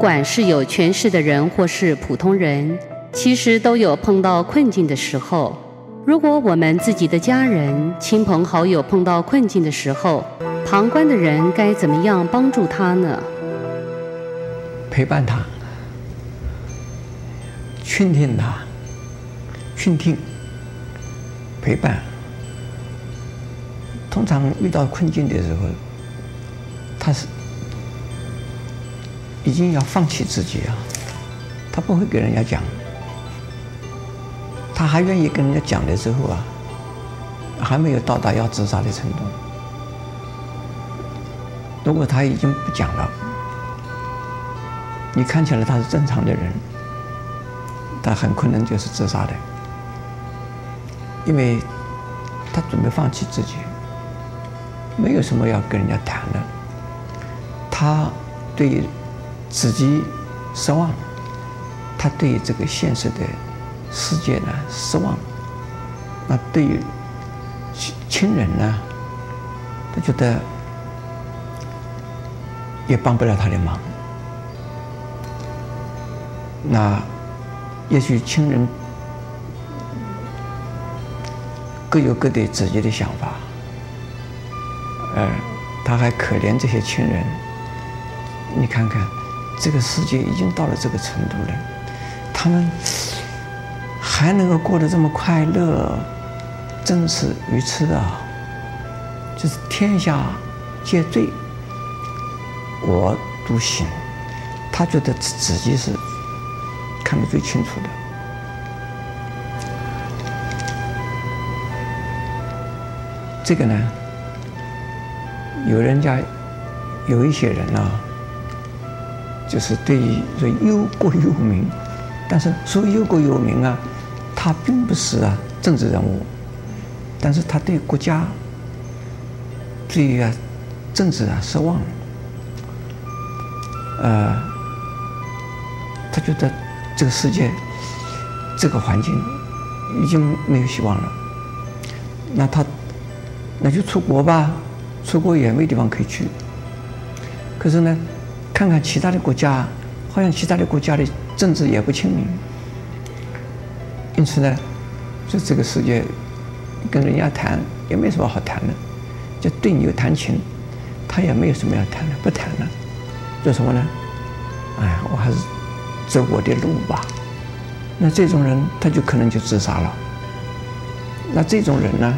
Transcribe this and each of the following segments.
不管是有权势的人或是普通人，其实都有碰到困境的时候。如果我们自己的家人、亲朋好友碰到困境的时候，旁观的人该怎么样帮助他呢？陪伴他，倾听他，倾听，陪伴。通常遇到困境的时候，他是已经要放弃自己啊，他不会给人家讲。他还愿意跟人家讲的时候啊，还没有到达要自杀的程度。如果他已经不讲了，你看起来他是正常的人，他很可能就是自杀的，因为他准备放弃自己，没有什么要跟人家谈的，他对于自己失望，他对这个现实的。世界呢失望，那对于亲人呢，他觉得也帮不了他的忙。那也许亲人各有各的自己的想法，呃，他还可怜这些亲人。你看看，这个世界已经到了这个程度了，他们。还能够过得这么快乐，真是愚痴啊！就是天下皆醉，我独醒。他觉得自己是看得最清楚的。这个呢，有人家有一些人啊，就是对于说忧国忧民，但是说忧国忧民啊。他并不是啊政治人物，但是他对国家、对于啊政治啊失望，呃，他觉得这个世界、这个环境已经没有希望了，那他那就出国吧，出国也没地方可以去。可是呢，看看其他的国家，好像其他的国家的政治也不清明。因此呢，就这个世界，跟人家谈也没什么好谈的，就对牛弹琴，他也没有什么要谈的，不谈了，做什么呢？哎，我还是走我的路吧。那这种人，他就可能就自杀了。那这种人呢，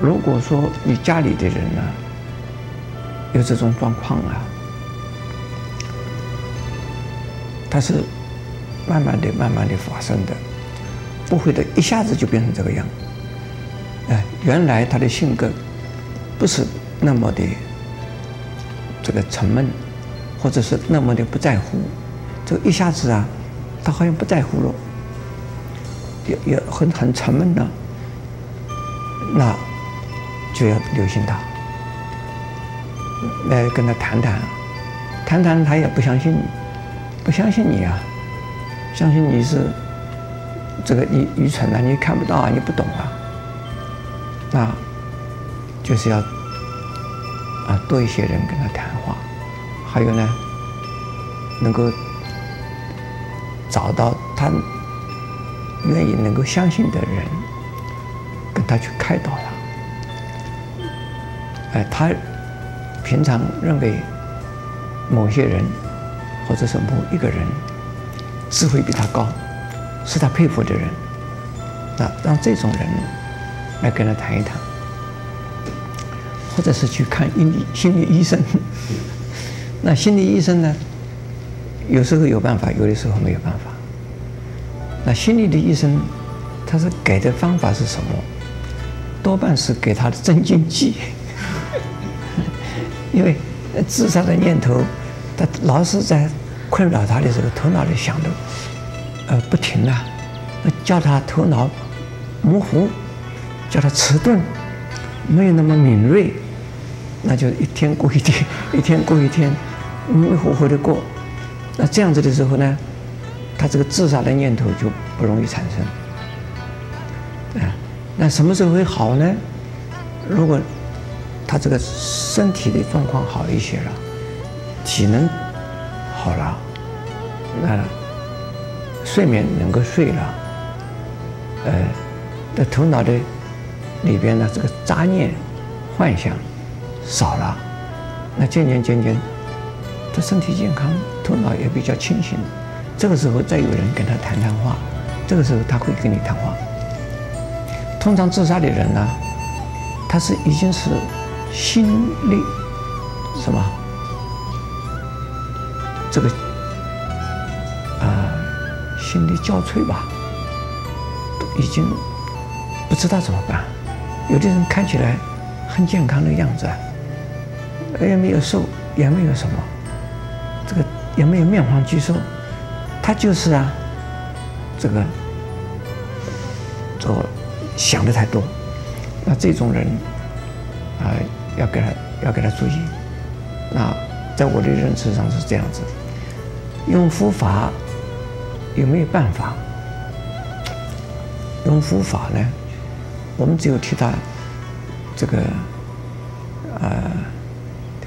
如果说你家里的人呢，有这种状况啊，他是。慢慢的、慢慢的发生的，不会的，一下子就变成这个样。哎，原来他的性格不是那么的这个沉闷，或者是那么的不在乎。这个一下子啊，他好像不在乎了，也也很很沉闷的，那就要留心他，来跟他谈谈，谈谈他也不相信，不相信你啊。相信你是这个你愚蠢啊，你看不到啊，你不懂啊，那就是要啊多一些人跟他谈话，还有呢，能够找到他愿意能够相信的人，跟他去开导他。哎，他平常认为某些人或者是某一个人。智慧比他高，是他佩服的人。那让这种人来跟他谈一谈，或者是去看心理心理医生。那心理医生呢，有时候有办法，有的时候没有办法。那心理的医生，他是给的方法是什么？多半是给他的镇静剂，因为自杀的念头，他老是在。困扰他的时候，头脑里想的，呃，不停啊，叫他头脑模糊，叫他迟钝，没有那么敏锐，那就一天过一天，一天过一天，迷迷糊糊的过。那这样子的时候呢，他这个自杀的念头就不容易产生。啊，那什么时候会好呢？如果他这个身体的状况好一些了，体能。好了，那睡眠能够睡了，呃，那头脑的里边呢，这个杂念、幻想少了，那渐渐渐渐，他身体健康，头脑也比较清醒。这个时候再有人跟他谈谈话，这个时候他会跟你谈话。通常自杀的人呢，他是已经是心力什么？这个啊，心力交瘁吧，已经不知道怎么办。有的人看起来很健康的样子，也没有瘦，也没有什么，这个也没有面黄肌瘦，他就是啊，这个做想的太多。那这种人啊，要给他要给他注意。那在我的认知上是这样子。用佛法有没有办法？用佛法呢？我们只有替他这个呃，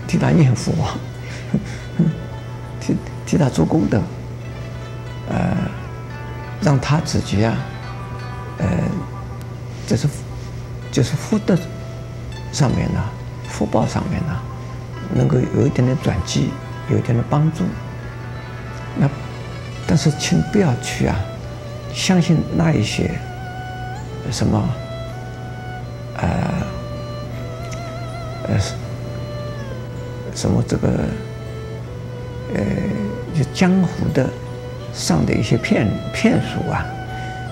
替他念佛，替替他做功德，呃，让他自己啊，呃，这是就是福德上面呢，福报上面呢，能够有一点点转机，有一点点帮助。那，但是请不要去啊，相信那一些什么，呃，呃，什么这个，呃，就江湖的上的一些骗骗术啊，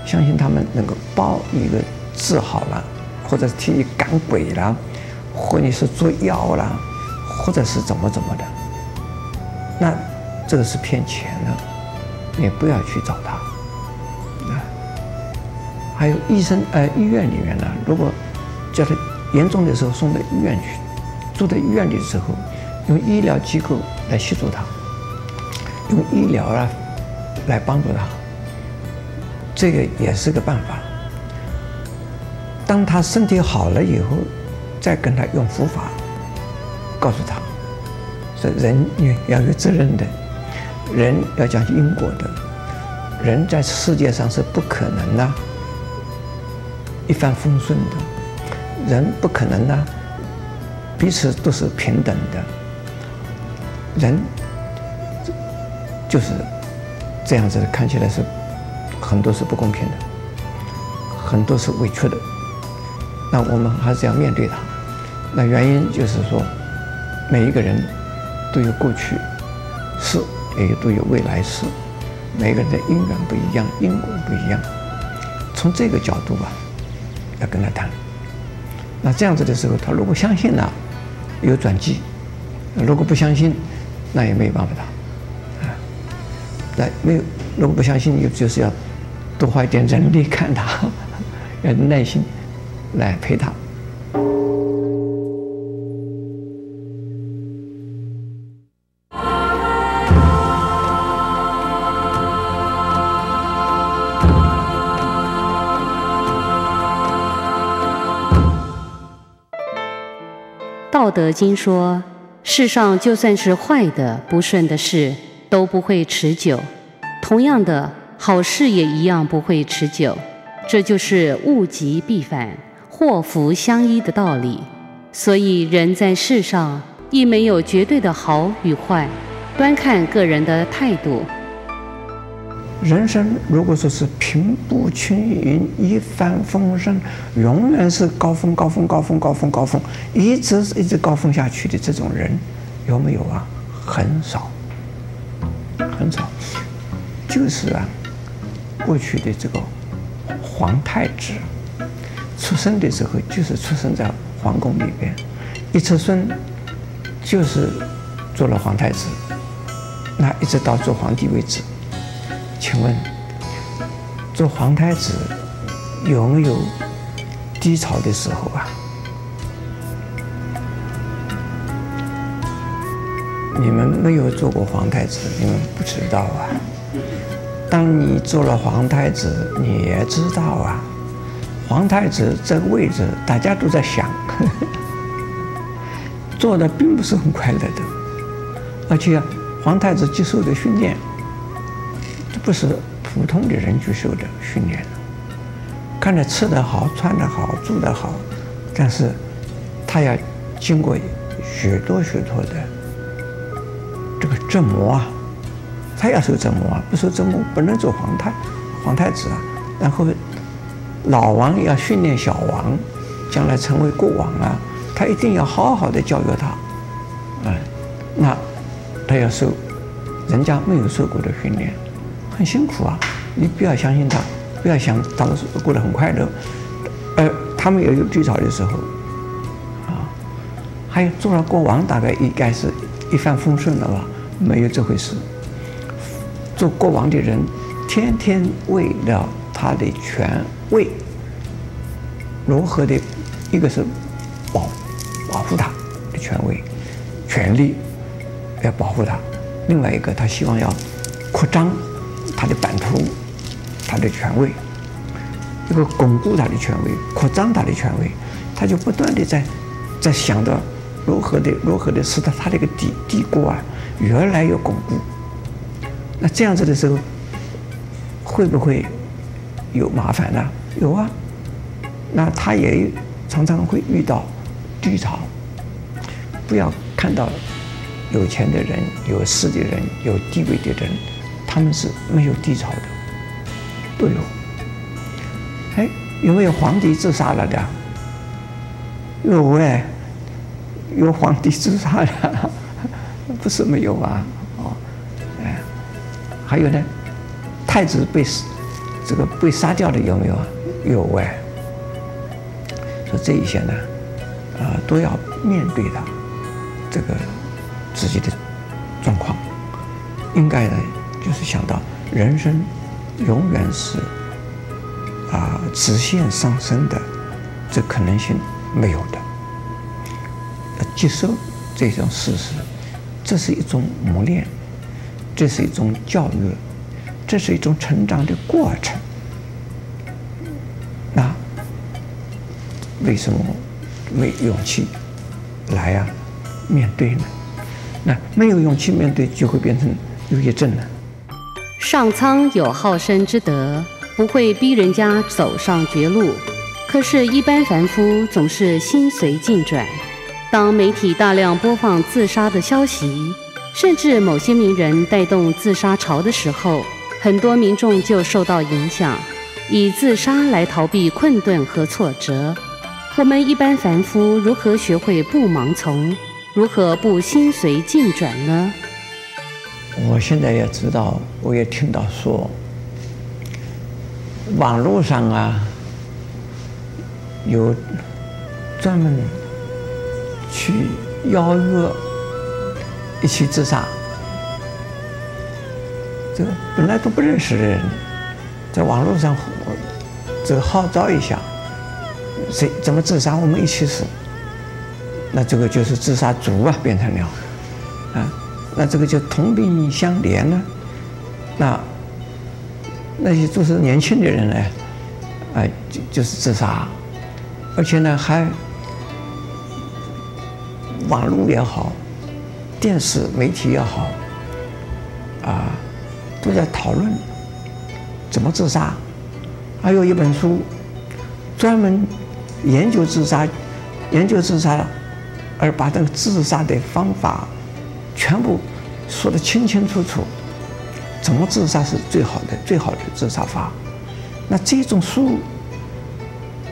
相信他们能够包一个治好了，或者替你赶鬼了，或者是做药了，或者是怎么怎么的，那。这个是骗钱的，你不要去找他。啊，还有医生，呃，医院里面呢，如果叫他严重的时候送到医院去，住在医院的时候，用医疗机构来协助他，用医疗啊来帮助他，这个也是个办法。当他身体好了以后，再跟他用佛法，告诉他，说人也要有责任的。人要讲因果的，人在世界上是不可能呢一帆风顺的，人不可能呢彼此都是平等的，人就是这样子，看起来是很多是不公平的，很多是委屈的，那我们还是要面对它。那原因就是说，每一个人都有过去也都有未来世，每个人的因缘不一样，因果不一样。从这个角度吧，要跟他谈。那这样子的时候，他如果相信了，有转机；如果不相信，那也没有办法的。啊，那没有，如果不相信，你就是要多花一点人力看他，要耐心来陪他。德经说：“世上就算是坏的、不顺的事，都不会持久。同样的，好事也一样不会持久。这就是物极必反、祸福相依的道理。所以，人在世上亦没有绝对的好与坏，端看个人的态度。”人生如果说是平步青云、一帆风顺，永远是高峰、高峰、高峰、高峰、高峰，一直一直高峰下去的这种人，有没有啊？很少，很少。就是啊，过去的这个皇太子，出生的时候就是出生在皇宫里边，一出生就是做了皇太子，那一直到做皇帝为止。请问，做皇太子有没有低潮的时候啊？你们没有做过皇太子，你们不知道啊。当你做了皇太子，你也知道啊。皇太子这个位置，大家都在想，呵呵，做的并不是很快乐的，而且皇太子接受的训练，不是普通的人去受的训练。看着吃得好、穿得好、住得好，但是他要经过许多许多的这个折磨啊，他要受折磨啊，不受折磨不能做皇太皇太子啊。然后老王要训练小王，将来成为国王啊，他一定要好好的教育他，嗯，那他要受人家没有受过的训练，很辛苦啊，你不要相信他。不要想他们过得很快乐，呃，他们也有低潮的时候，啊，还有做了国王，大概应该是一帆风顺了吧？没有这回事。做国王的人，天天为了他的权位，如何的，一个是保保护他的权位、权力，要保护他；另外一个，他希望要扩张他的版图。他的权威，一个巩固他的权威，扩张他的权威，他就不断的在在想着如何的如何的使得他这个帝帝国啊越来越巩固。那这样子的时候，会不会有麻烦呢？有啊，那他也常常会遇到低潮。不要看到有钱的人、有势的人、有地位的人，他们是没有低潮的。都有，哎，有没有皇帝自杀了的？有哎，有皇帝自杀了，不是没有啊，哦，哎，还有呢，太子被这个被杀掉的有没有啊？有哎，说这一些呢，啊，都要面对的这个自己的状况，应该呢，就是想到人生。永远是啊，直线上升的，这可能性没有的。接受这种事实，这是一种磨练，这是一种教育，这是一种成长的过程。那为什么没勇气来呀、啊？面对呢？那没有勇气面对，就会变成忧郁症了。上苍有好生之德，不会逼人家走上绝路。可是，一般凡夫总是心随境转。当媒体大量播放自杀的消息，甚至某些名人带动自杀潮的时候，很多民众就受到影响，以自杀来逃避困顿和挫折。我们一般凡夫如何学会不盲从？如何不心随境转呢？我现在也知道，我也听到说，网络上啊，有专门去邀约一起自杀，这个本来都不认识的人，在网络上这个号召一下，谁怎么自杀，我们一起死，那这个就是自杀族啊，变成了。那这个就同病相怜了，那那些都是年轻的人呢，啊，就就是自杀，而且呢还网络也好，电视媒体也好，啊，都在讨论怎么自杀，还有一本书专门研究自杀，研究自杀，而把这个自杀的方法。全部说得清清楚楚，怎么自杀是最好的、最好的自杀法？那这种书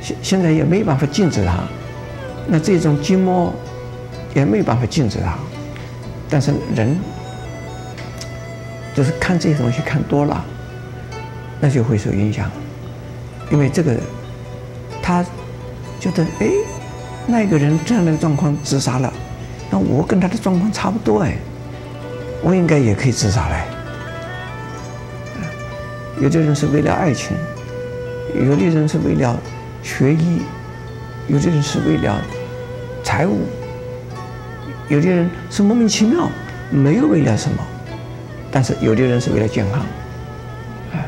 现现在也没办法禁止它，那这种筋膜也没办法禁止它。但是人就是看这些东西看多了，那就会受影响，因为这个他觉得哎，那个人这样的状况自杀了。那我跟他的状况差不多哎，我应该也可以自杀嘞。有的人是为了爱情，有的人是为了学医，有的人是为了财务，有的人是莫名其妙，没有为了什么，但是有的人是为了健康，哎，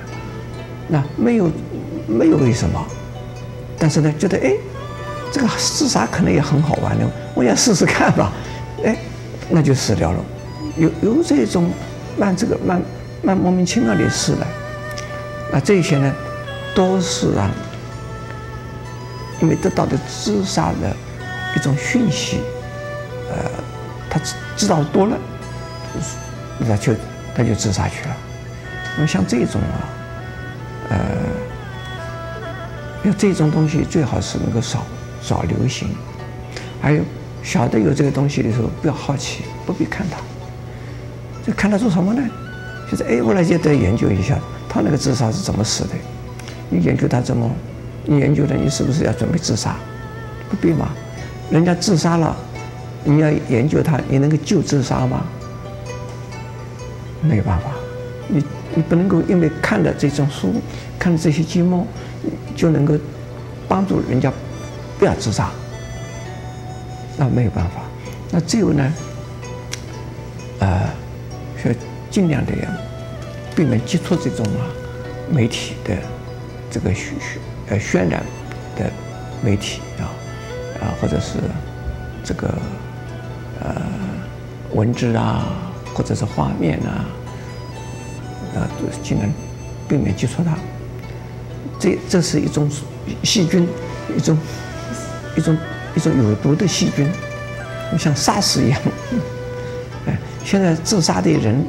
那没有没有为什么，但是呢，觉得哎，这个自杀可能也很好玩的，我想试试看吧。那就死掉了，有有这种蛮这个蛮蛮莫名其妙的事呢，那这些呢，都是啊，因为得到的自杀的一种讯息，呃，他知知道多了，那就他就自杀去了。那么像这种啊，呃，因为这种东西最好是能够少少流行，还有晓得有这个东西的时候，不要好奇，不必看它。就看他做什么呢？就是哎，我来就得研究一下他那个自杀是怎么死的。你研究他怎么？你研究的你是不是要准备自杀？不必嘛。人家自杀了，你要研究他，你能够救自杀吗？没有办法。你你不能够因为看了这种书，看了这些经目，就能够帮助人家不要自杀。那没有办法。那只有呢，呃。要尽量的要避免接触这种啊媒体的这个宣呃渲染的媒体啊啊或者是这个呃文字啊或者是画面啊啊都尽量避免接触它。这这是一种细菌，一种一种一种有毒的细菌，像 SARS 一样。现在自杀的人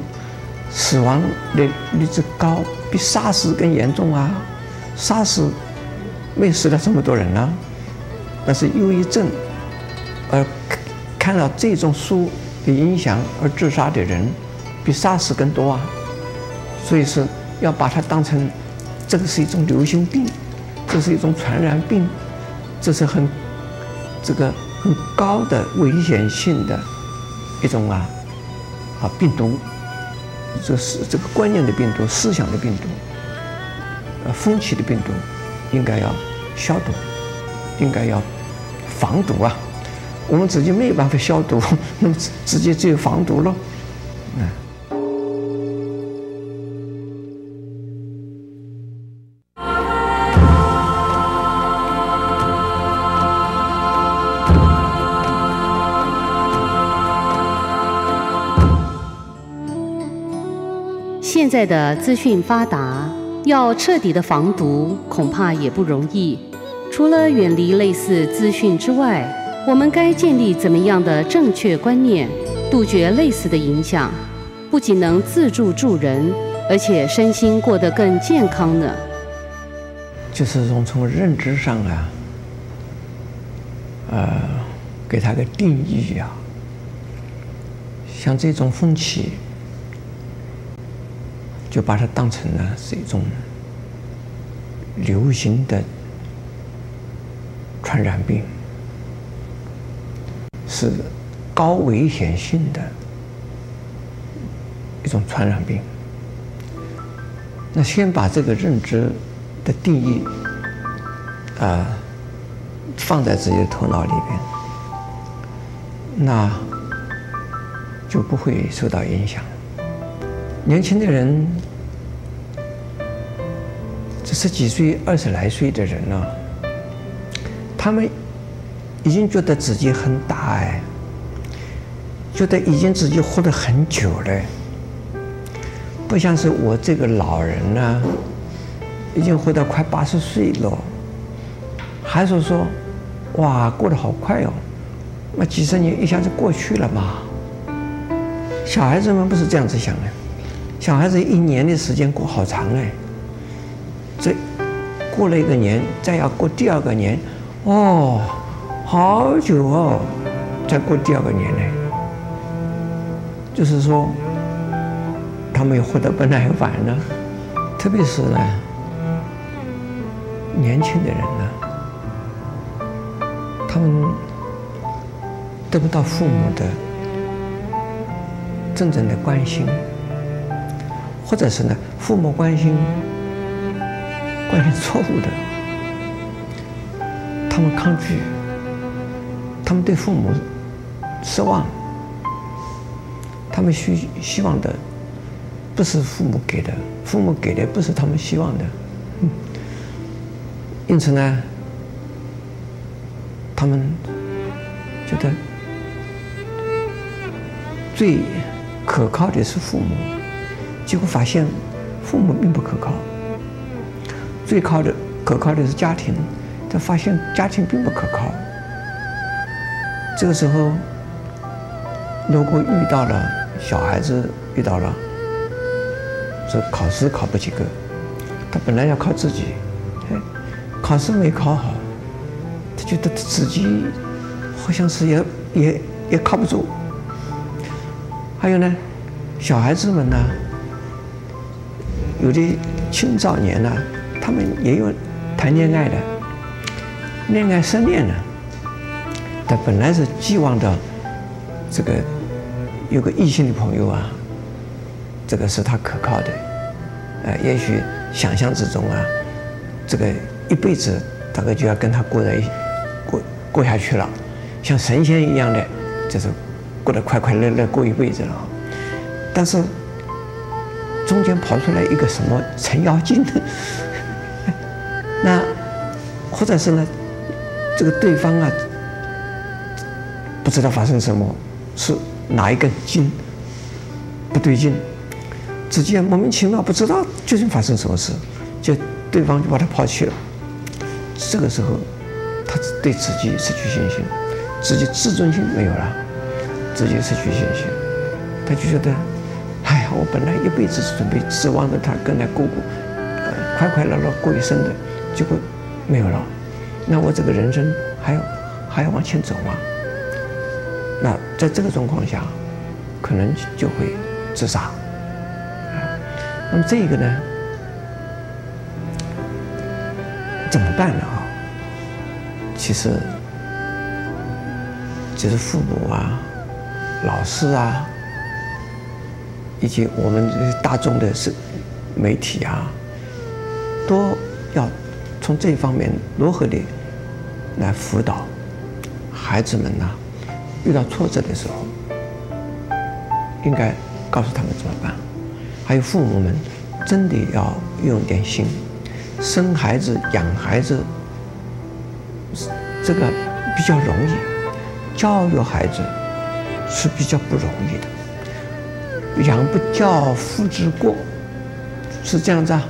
死亡率率之高，比 SARS 更严重啊！SARS 没死了这么多人呢，但是忧郁症而看到这种书的影响而自杀的人比 SARS 更多啊！所以是要把它当成这个是一种流行病，这是一种传染病，这是很这个很高的危险性的一种啊。啊，病毒，这是这个观念的病毒，思想的病毒，呃，风气的病毒，应该要消毒，应该要防毒啊。我们自己没有办法消毒，那么直接只有防毒喽。嗯。现在的资讯发达，要彻底的防毒恐怕也不容易。除了远离类似资讯之外，我们该建立怎么样的正确观念，杜绝类似的影响？不仅能自助助人，而且身心过得更健康呢？就是从从认知上啊，呃，给他个定义啊，像这种风气。就把它当成了是一种流行的传染病，是高危险性的一种传染病。那先把这个认知的定义啊、放在自己的头脑里边，那就不会受到影响。年轻的人，这十几岁、二十来岁的人呢，他们已经觉得自己很大哎，觉得已经自己活得很久了，不像是我这个老人呢，已经活到快八十岁了，还是说，哇，过得好快哦，那几十年一下子过去了嘛。小孩子们不是这样子想的。小孩子一年的时间过好长哎，这过了一个年，再要过第二个年，哦，好久哦，再过第二个年呢。就是说，他们也活得不耐烦了，特别是呢，年轻的人呢，他们得不到父母的真正的关心。或者是呢，父母关心关心错误的，他们抗拒，他们对父母失望，他们希希望的不是父母给的，父母给的不是他们希望的，因此呢，他们觉得最可靠的是父母，结果发现父母并不可靠。最靠的、可靠的是家庭，他发现家庭并不可靠。这个时候，如果遇到了小孩子遇到了，这考试考不及格，他本来要靠自己，哎，考试没考好，他觉得自己好像是也也也靠不住。还有呢，小孩子们呢，有的青少年呢，他们也有谈恋爱的，恋爱失恋了，他本来是寄望的这个有个异性的朋友啊，这个是他可靠的，呃，也许想象之中啊，这个一辈子大概就要跟他过在一过过下去了，像神仙一样的，就是。过得快快乐乐过一辈子了，但是中间跑出来一个什么程咬金，那或者是呢，这个对方啊，不知道发生什么，是哪一根筋不对劲，直接莫名其妙不知道究竟发生什么事，就对方就把他抛弃了。这个时候，他对自己失去信心，自己自尊心没有了。自己失去信心，他就觉得，哎呀，我本来一辈子是准备指望着他跟他姑姑，呃，快快乐乐过一生的，结果没有了，那我这个人生还要还要往前走吗？那在这个状况下，可能就会自杀。那么这个呢，怎么办呢？啊，其实，其实父母啊。老师啊，以及我们大众的是媒体啊，都要从这方面如何的来辅导孩子们呢？遇到挫折的时候，应该告诉他们怎么办？还有父母们真的要用点心，生孩子、养孩子，这个比较容易，教育孩子。是比较不容易的，养不教，父之过，是这样子啊。